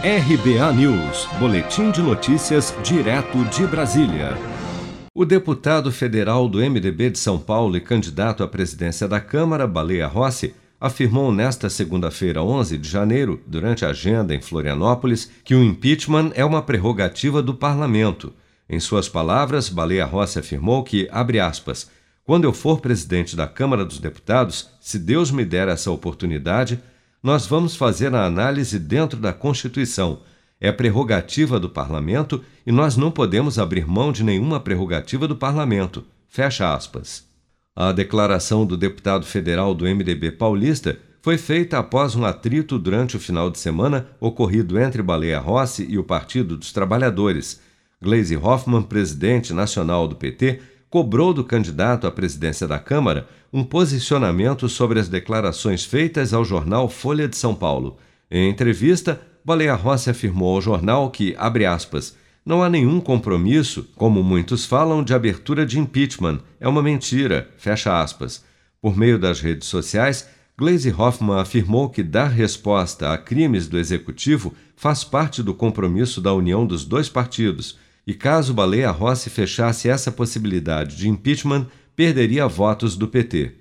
RBA News, Boletim de Notícias, direto de Brasília. O deputado federal do MDB de São Paulo e candidato à presidência da Câmara, Baleia Rossi, afirmou nesta segunda-feira, 11 de janeiro, durante a agenda em Florianópolis, que o impeachment é uma prerrogativa do parlamento. Em suas palavras, Baleia Rossi afirmou que, abre aspas, quando eu for presidente da Câmara dos Deputados, se Deus me der essa oportunidade, nós vamos fazer a análise dentro da Constituição. É prerrogativa do parlamento e nós não podemos abrir mão de nenhuma prerrogativa do parlamento. Fecha aspas. A declaração do deputado federal do MDB paulista foi feita após um atrito durante o final de semana ocorrido entre Baleia Rossi e o Partido dos Trabalhadores. Gleisi Hoffmann, presidente nacional do PT, cobrou do candidato à presidência da Câmara um posicionamento sobre as declarações feitas ao jornal Folha de São Paulo. Em entrevista, Baleia Rossi afirmou ao jornal que, abre aspas, não há nenhum compromisso, como muitos falam, de abertura de impeachment. É uma mentira. Fecha aspas. Por meio das redes sociais, Glaze Hoffman afirmou que dar resposta a crimes do executivo faz parte do compromisso da união dos dois partidos e, caso Baleia Rossi fechasse essa possibilidade de impeachment, perderia votos do PT.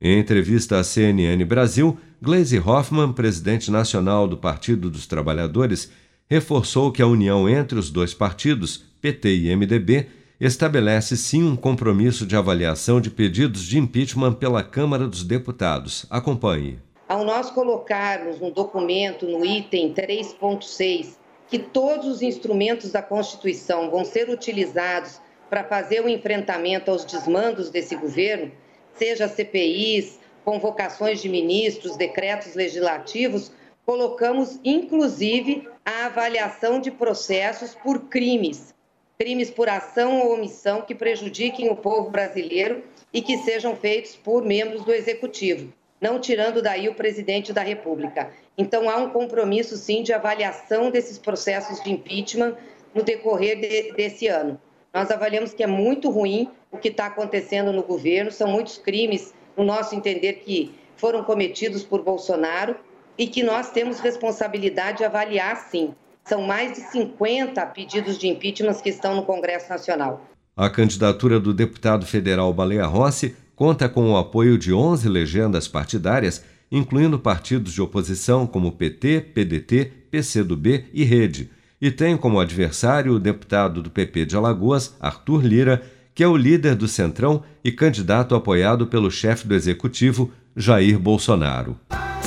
Em entrevista à CNN Brasil, Glaze Hoffman, presidente nacional do Partido dos Trabalhadores, reforçou que a união entre os dois partidos, PT e MDB, estabelece sim um compromisso de avaliação de pedidos de impeachment pela Câmara dos Deputados. Acompanhe. Ao nós colocarmos no documento, no item 3.6, que todos os instrumentos da Constituição vão ser utilizados para fazer o enfrentamento aos desmandos desse governo, seja CPIs, convocações de ministros, decretos legislativos, colocamos inclusive a avaliação de processos por crimes, crimes por ação ou omissão que prejudiquem o povo brasileiro e que sejam feitos por membros do executivo, não tirando daí o presidente da República. Então há um compromisso sim de avaliação desses processos de impeachment no decorrer de, desse ano. Nós avaliamos que é muito ruim o que está acontecendo no governo, são muitos crimes, no nosso entender, que foram cometidos por Bolsonaro e que nós temos responsabilidade de avaliar sim. São mais de 50 pedidos de impeachment que estão no Congresso Nacional. A candidatura do deputado federal Baleia Rossi conta com o apoio de 11 legendas partidárias, incluindo partidos de oposição como PT, PDT, PCdoB e Rede, e tem como adversário o deputado do PP de Alagoas, Arthur Lira, que é o líder do Centrão e candidato apoiado pelo chefe do executivo, Jair Bolsonaro.